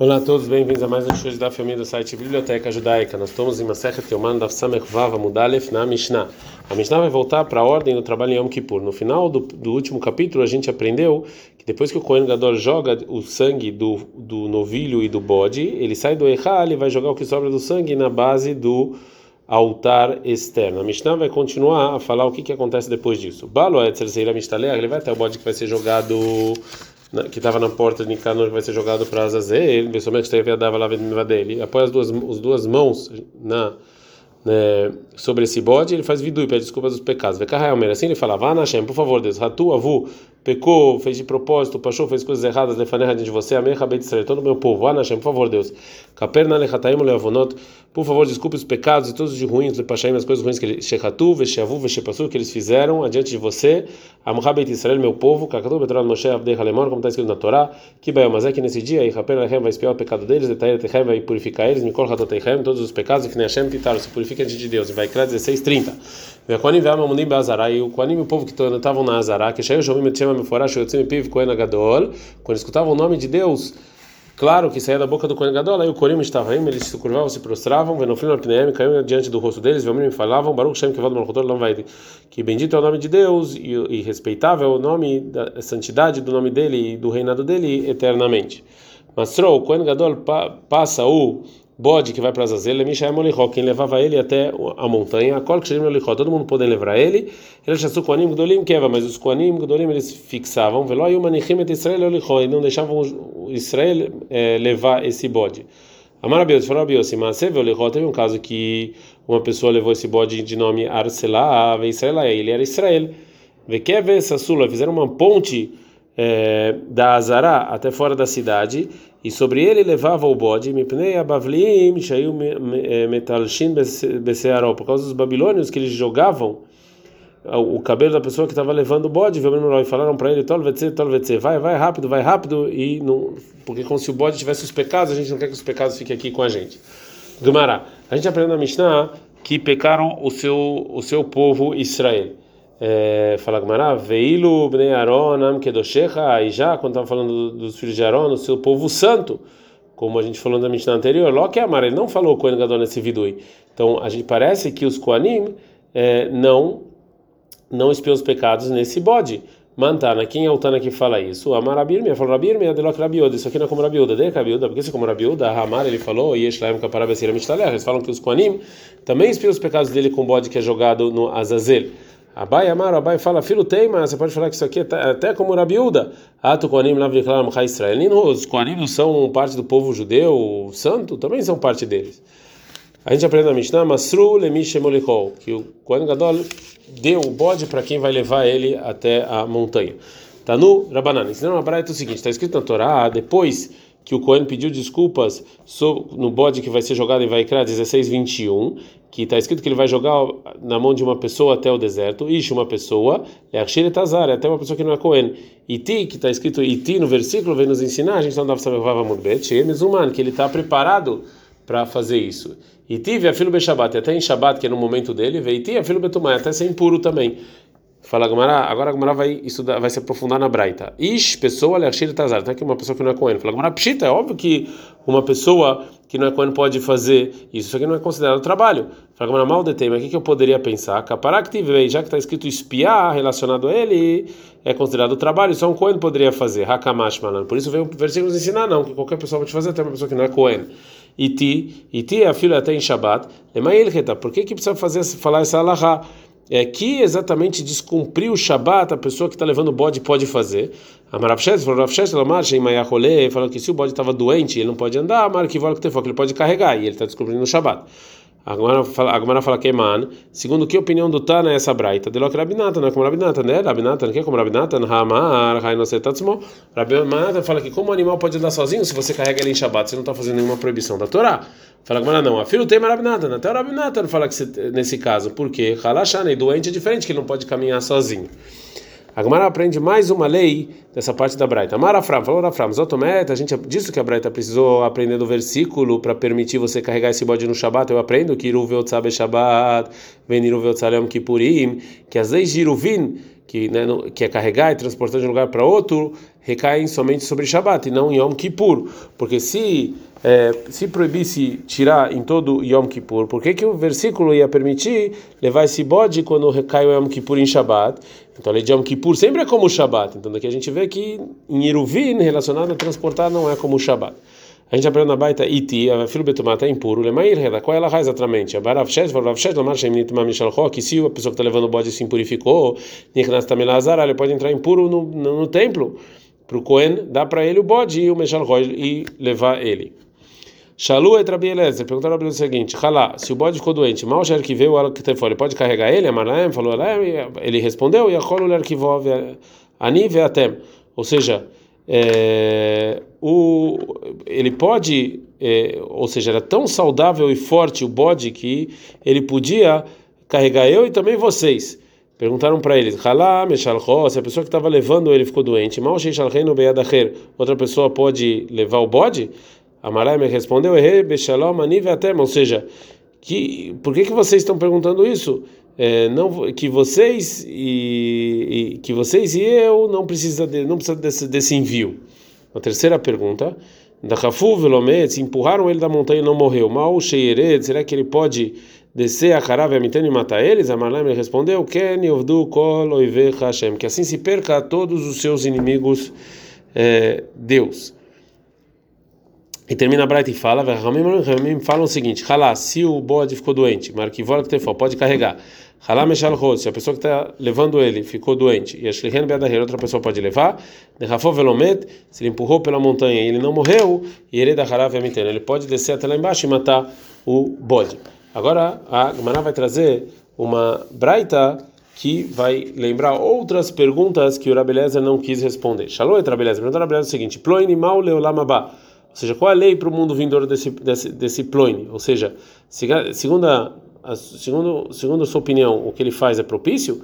Olá a todos, bem-vindos a mais um show da família do site Biblioteca Judaica. Nós estamos em Masechet Yoman Daf Samech Vav Mudalef na Mishnah. A Mishnah vai voltar para a ordem do trabalho em Yom Kippur. No final do, do último capítulo, a gente aprendeu que depois que o Kohen Gadol joga o sangue do, do novilho e do bode, ele sai do Echal e vai jogar o que sobra do sangue na base do altar externo. A Mishnah vai continuar a falar o que, que acontece depois disso. Balo Etzer Seira Mishtaleach, ele vai até o bode que vai ser jogado que estava na porta de Nicanor vai ser jogado para Azazel, pessoalmente teve a dava lá dele. Após as duas, as duas mãos na né, sobre esse bode, ele faz vidu e pede desculpas dos pecados. Assim ele falava, Anashem, por favor, Deus, Ratu, Avu, pecou, fez de propósito, Pachou, fez coisas erradas, Lefanerra de você, Amecha, Bet Israel, todo o meu povo, Anashem, por favor, Deus, Kaperna, Lechataim, Leavonot, por favor, desculpe os pecados e todos os de ruins, Lepashaim, as coisas ruins que eles, Shechatu, Veshavu, Veshepasu, que eles fizeram adiante de você, Amcha, Bet Israel, meu povo, Kakadu, Betrol, Moshe, Abdei, Halemor, como está escrito na Torá, que é que nesse dia, e Kaperna, Lechem, vai espiar o pecado deles, Etair, Techem, vai purificar eles, Mikol, Hatoteichem, todos os pecados, e que Hashem, Pitar, se purifica diante de Deus, e vai Vaikra 16:30. Vekonim ve'amamunim be'azará e o Koanim, o povo que estavam na Azará, que Shayu Shomim Etchema Quando escutavam o nome de Deus, claro que saía da boca do Kohen Gadol, aí o Korim estava aí, eles se curvavam, se prostravam, Venoflim Arpneem, caíam diante do rosto deles, Vomim falavam, Baruch Lam vai que bendito é o nome de Deus e, e respeitável é o nome da santidade do nome dele e do reinado dele eternamente. Mas o Kohen Gadol pa, passa o bode que vai para Azazel, Mishael quem levava ele até a montanha, todo mundo podia levar ele, ele Gdolim Keva, mas os Koanim Gdolim eles fixavam, aí o Manichim Israel e não deixavam Israel é, levar esse bode. Amarabios, falou Abios, Molichó, teve um caso que uma pessoa levou esse bode de nome Arselá, Israel, ele era Israel. Vekeve Sassula, fizeram uma ponte é, da Azará até fora da cidade, e sobre ele levava o bode, abavlim, é, metalshin por causa dos babilônios que eles jogavam o cabelo da pessoa que estava levando o bode, e falaram para ele, vai, vai rápido, vai rápido, e não, porque como se o bode tivesse os pecados, a gente não quer que os pecados fiquem aqui com a gente. Gumará, a gente aprende na Mishnah que pecaram o seu, o seu povo Israel. É, fala Gmará, Veilu Bnei Aaron Kedoshecha, e já quando estava falando dos filhos de Aaron, o seu povo santo, como a gente falou na Mishnah anterior, Loki Amar, ele não falou Kohen Gadol nesse vidui. Então, a gente parece que os Koanim é, não não espiam os pecados nesse bode. Mantana, quem é o Tana que fala isso? Amar Abirmia, falou Abirmia, Delok Rabiuda, isso aqui não é como Rabiuda, de Rabiuda, porque se é como Rabiuda, Amar ele falou, e Yeshlaim Kaparabesira Mishtaleh, eles falam que os Koanim também espiam os pecados dele com o bode que é jogado no Azazel. Abai Amar, Abai fala, filho teima, você pode falar que isso aqui é até como Rabiúda. Ato Koanim Lavniklam Ha Israel. Os Koanim são parte do povo judeu santo, também são parte deles. A gente aprende na Mishnah, Masru Lemishe Molichol, que o Kohen Gadol deu o bode para quem vai levar ele até a montanha. Tá no Rabanan. Ensinando uma braita é o seguinte, está escrito na Torá, depois que o Cohen pediu desculpas no bode que vai ser jogado em Vaikra 16:21, que está escrito que ele vai jogar na mão de uma pessoa até o deserto, Ish, uma pessoa, é Akshire Tazar, é até uma pessoa que não é Cohen. Iti, que está escrito Iti no versículo, vem nos ensinar, a gente não dá para saber Mumbet, que ele está preparado para fazer isso. Iti, a filho Beshabat, até em Shabat, que é no momento dele, Veiti, a filho Betumai, até ser impuro também. Fala Gumara, agora a Gumara vai estudar, vai se aprofundar na Braita. Ish, pessoa, Leachir Tazar, tá aqui uma pessoa que não é Cohen. Fala Gumara, Pshita, é óbvio que uma pessoa que não é Cohen pode fazer isso, isso aqui não é considerado trabalho. Fala Gumara, mal detém, mas o que, que eu poderia pensar? Caparaktiv, já que está escrito espiar relacionado a ele, é considerado trabalho, só um Cohen poderia fazer. Hakamash, malan. Por isso veio o versículo nos ensinar, não, que qualquer pessoa pode fazer, até uma pessoa que não é Cohen. Iti, iti é a filha até em Shabbat, por que que precisa fazer, falar essa alahá? É, que exatamente descumprir o Shabat a pessoa que está levando o bode pode fazer. A Marafshes falou, Marafshes, ela marcha em Mayahole, falou que se o bode estava doente, ele não pode andar, a que ele pode carregar, e ele está descumprindo o Shabat. Agora fala, agora fala que man, segundo que opinião do Tana é essa braita? De que Rabinata, não é como Rabinata, né? Rabinata, não é como Rabinata, Hamar, Rainosetatatsmo. Rabinata fala que como o animal pode andar sozinho se você carrega ele em Shabat, você não está fazendo nenhuma proibição da Torá. Fala que não, a filho tem Rabinata, até o Rabinata fala que você, nesse caso, porque Halashane, doente é diferente, que ele não pode caminhar sozinho. A Gemara aprende mais uma lei dessa parte da Braita. Marafram, falou Rafram, Zotometa, a gente disse que a Braita precisou aprender do versículo para permitir você carregar esse bode no Shabat. Eu aprendo que Iruveotzabe Shabat, Veniruveotzalem Kippurim, que leis de Iruvin que, né, que é carregar e transportar de um lugar para outro, recaem somente sobre Shabat e não em Yom Kippur. Porque se é, se proibisse tirar em todo Yom Kippur, por que, que o versículo ia permitir levar esse bode quando recai o Yom Kippur em Shabat? Então a lei de Yom Kippur sempre é como o Shabat. Então daqui a gente vê que em Iruvin, relacionado a transportar, não é como o Shabat. A gente aprende na baita iti, a filho betumata é impuro, lemair reda, qual ela raiz exatamente? A barav shes, varav shes, lamar shem nitma mishal que se a pessoa que está levando o bode se impurificou, nichnas tamelazar, ele pode entrar impuro no, no, no templo, para o Cohen, dá para ele o bode e o mishal e levar ele. Shalu et Rabi Eliezer, perguntaram a o seguinte: Halá, se o bode ficou doente, mal já arquiveu o ele pode carregar ele? Amaraem falou, ele respondeu, e a Yachol arquivou ani veatem. Ou seja, é, o, ele pode, é, ou seja, era tão saudável e forte o bode que ele podia carregar eu e também vocês. Perguntaram para eles, se a pessoa que estava levando ele ficou doente, mal outra pessoa pode levar o bode? Amarai me respondeu, ou seja, que, por que, que vocês estão perguntando isso? É, não, que vocês e, e, que vocês e eu não precisa de, não precisa desse, desse envio. A terceira pergunta, da Rafu Velomet, empurraram ele da montanha e não morreu. Mal Sheyered, será que ele pode descer a Harav e matar eles? Amarai me respondeu, Ken Yovdu Kol Hashem, que assim se perca a todos os seus inimigos é, Deus. E termina a Braita e fala, Ramim falam o seguinte: Halá, se o bode ficou doente, Marquivol que tefó, pode carregar. Halá mexal se a pessoa que está levando ele ficou doente, e a Shlihen Beadahir, outra pessoa pode levar. Derrafó velomet, se ele empurrou pela montanha e ele não morreu, e ele da Harav ele pode descer até lá embaixo e matar o bode. Agora a Gemara vai trazer uma Braita que vai lembrar outras perguntas que o não quis responder. Shalom, Rabelezer. Perguntou Rabelezer o seguinte: Plo animal leolamabá. Ou seja, qual é a lei para o mundo vindouro desse, desse, desse ploine? Ou seja, segundo a, segundo, segundo a sua opinião, o que ele faz é propício?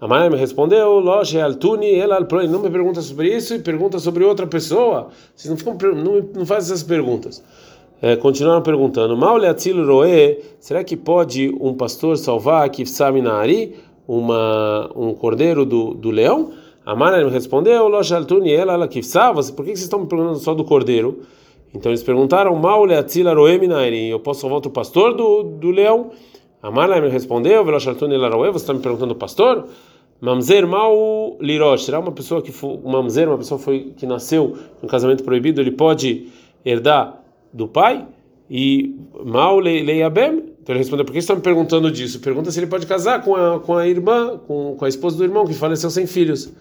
A Maria me respondeu, loja altuni, ela alploine. Não me pergunta sobre isso e pergunta sobre outra pessoa. Vocês não, ficam, não, não fazem essas perguntas. É, continuaram perguntando, Maule atzil roe, será que pode um pastor salvar kifsami naari, uma um cordeiro do, do leão? A me respondeu, loja altuni, ela ela kifsa, por que vocês estão me perguntando só do cordeiro? Então eles perguntaram: Maule atzila roeminairi, eu posso salvar o pastor do, do leão? Amarla me respondeu: Velochartuni laroe, você está me perguntando pastor? Mamzer mal lirosh, será uma pessoa que foi, mamzer, uma pessoa foi, que nasceu um casamento proibido, ele pode herdar do pai? E mal leiabem? Então ele respondeu: Por que você está me perguntando disso? Pergunta se ele pode casar com a, com a irmã, com, com a esposa do irmão que faleceu sem filhos.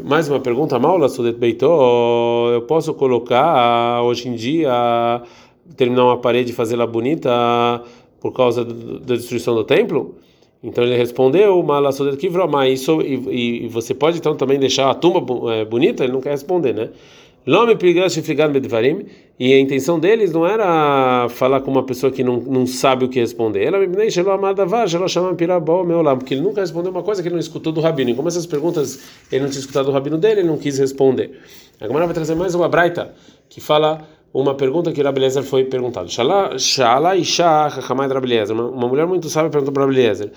Mais uma pergunta, Maula Sudet Beitó, eu posso colocar hoje em dia, terminar uma parede e fazê-la bonita por causa da destruição do templo? Então ele respondeu, Mala Sudet Kivroma, isso e, e você pode então também deixar a tumba é, bonita? Ele não quer responder, né? Lome medvarim e a intenção deles não era falar com uma pessoa que não, não sabe o que responder. Ela me deixa porque ele nunca respondeu uma coisa que ele não escutou do rabino. E como essas perguntas ele não tinha escutado do rabino dele, ele não quis responder. A Gemara vai trazer mais uma braita que fala uma pergunta que o Rabelezer foi perguntado. Shala Isha Hakamai Rabelezer. Uma mulher muito sábia perguntou para Rabelezer: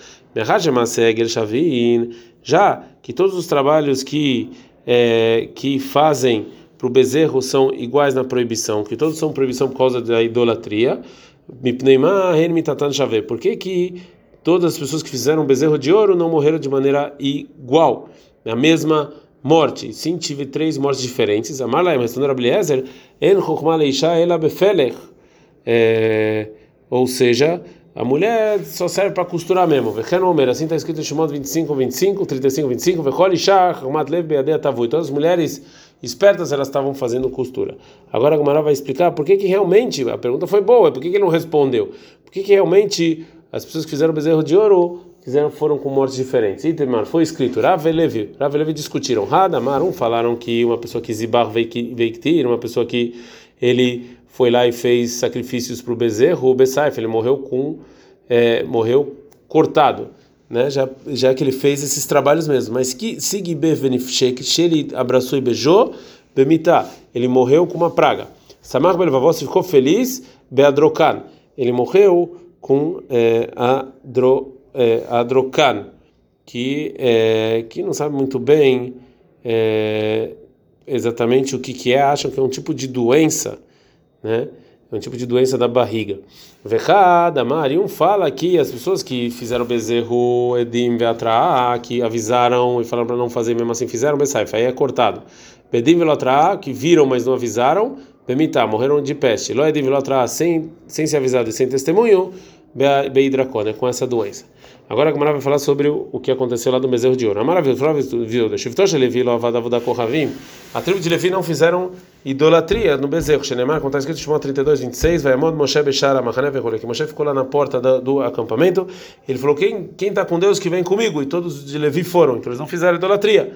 Já que todos os trabalhos que é, que fazem para o bezerro são iguais na proibição, que todos são proibição por causa da idolatria. Por que que todas as pessoas que fizeram bezerro de ouro não morreram de maneira igual, na mesma morte? Sim, tive três mortes diferentes. A respondeu Abeliezer, ela befelech. É, ou seja, a mulher só serve para costurar mesmo. Assim está escrito em Shimon 25, 25, 35, 25. Todas as mulheres espertas elas estavam fazendo costura. Agora a Gumara vai explicar por que, que realmente, a pergunta foi boa, por que, que ele não respondeu? Por que, que realmente as pessoas que fizeram bezerro de ouro fizeram, foram com mortes diferentes? Itemar, foi escrito, Rav e discutiram, Hadamar, um falaram que uma pessoa que zibar veiktir, uma pessoa que ele foi lá e fez sacrifícios para o bezerro, o Besaif, ele morreu com, é, morreu cortado né? Já, já que ele fez esses trabalhos mesmo. Mas que Sigbe Venifshek, ele abraçou e beijou, Bemita, ele morreu com uma praga. Samar Belvavos ficou feliz, Beadrokan, ele morreu com é, Adro, é, Adrokan. que é, que não sabe muito bem é, exatamente o que, que é, acham que é um tipo de doença, né? É um tipo de doença da barriga. Vechada, Marium fala que as pessoas que fizeram bezerro edim veatraá, que avisaram e falaram para não fazer, mesmo assim fizeram, besaifa, aí é cortado. Bedim velotraá, que viram, mas não avisaram, bemitá, morreram de peste. Lo edim velotraá, sem, sem ser avisado e sem testemunho, beidracona, com essa doença. Agora a Gamara vai falar sobre o que aconteceu lá do bezerro de ouro. A maravilha, viu. A tribo de Levi não fizeram idolatria no bezerro. Shenemar, como está escrito em Shimon 32, 26, vai Amod Moshe Bechara Mahané Vechole, que Moshe ficou lá na porta do, do acampamento. Ele falou: Quem está com Deus que vem comigo? E todos de Levi foram, então eles não fizeram idolatria.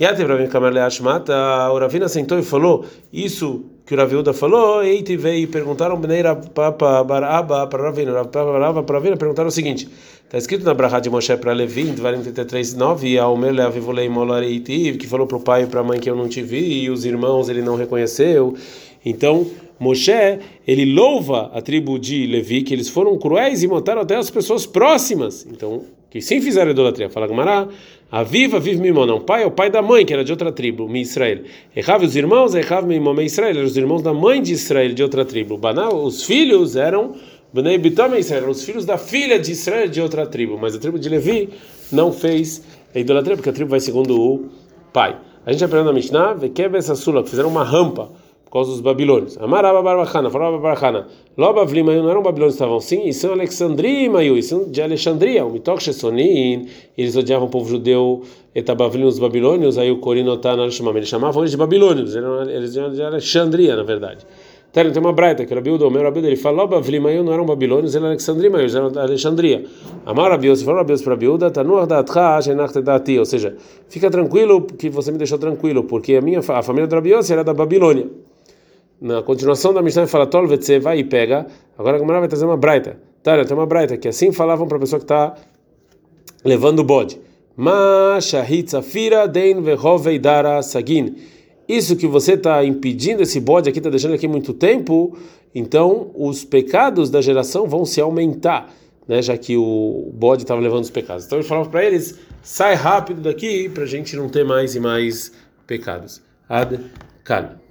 E até para mim, Kamar Leashmata, o Ravina sentou e falou: Isso que o Raviuda falou, e veio e perguntaram Bneira Papa Baraba para Ravina, Baraba para Ravina, perguntaram o seguinte: Está escrito na Brahá de Moshe para Levi, em 43, 9, e ao Merle Avivulei Molareitiv, que falou para o pai e para a mãe que eu não te vi, e os irmãos ele não reconheceu. Então, Moshe, ele louva a tribo de Levi, que eles foram cruéis e mataram até as pessoas próximas. Então, que sim fizeram idolatria. Fala Gamará, a viva vive Mimon, não, pai é o pai da mãe, que era de outra tribo, Mi Israel. Errava os irmãos, errava Mimon, Israel, eram os irmãos da mãe de Israel, de outra tribo. Banal, os filhos eram Bnei Bitam Israel, os filhos da filha de Israel de outra tribo, mas a tribo de Levi não fez a idolatria, porque a tribo vai segundo o pai. A gente aprendeu na Mishnah, essa Sula, que fizeram uma rampa por causa dos babilônios. Amaraba Barbachana, falava Barbachana, Lobavlim, não eram babilônios, estavam sim, e são Alexandria, Mayu, e são de Alexandria, o Mitok Shesonin, eles odiavam o povo judeu, Etabavlim, os babilônios, aí o Corinotan, eles chamavam eles de babilônios, eles eram de Alexandria, na verdade. Tem uma braita que Rabiudo, o meu Rabiudo, ele falou, Bavlimayu não eram babilônios, eram Alexandria, eles eram da Alexandria. Amar Rabiudo, se falou Rabiudo para Rabiuda, Tanuah Datcha, Shenacht Dati, ou seja, fica tranquilo que você me deixou tranquilo, porque a minha a família do Rabiudo era da Babilônia. Na continuação da Mishnah fala, Tol vai e pega. Agora a Gamara vai trazer uma braita. Tá, tem uma braita que assim falavam para a pessoa que está levando o bode. Ma Shahit Safira Den Vehoveidara Sagin isso que você está impedindo esse bode aqui, está deixando aqui muito tempo, então os pecados da geração vão se aumentar, né? Já que o bode estava levando os pecados. Então ele falava para eles: sai rápido daqui para a gente não ter mais e mais pecados. Ad kan.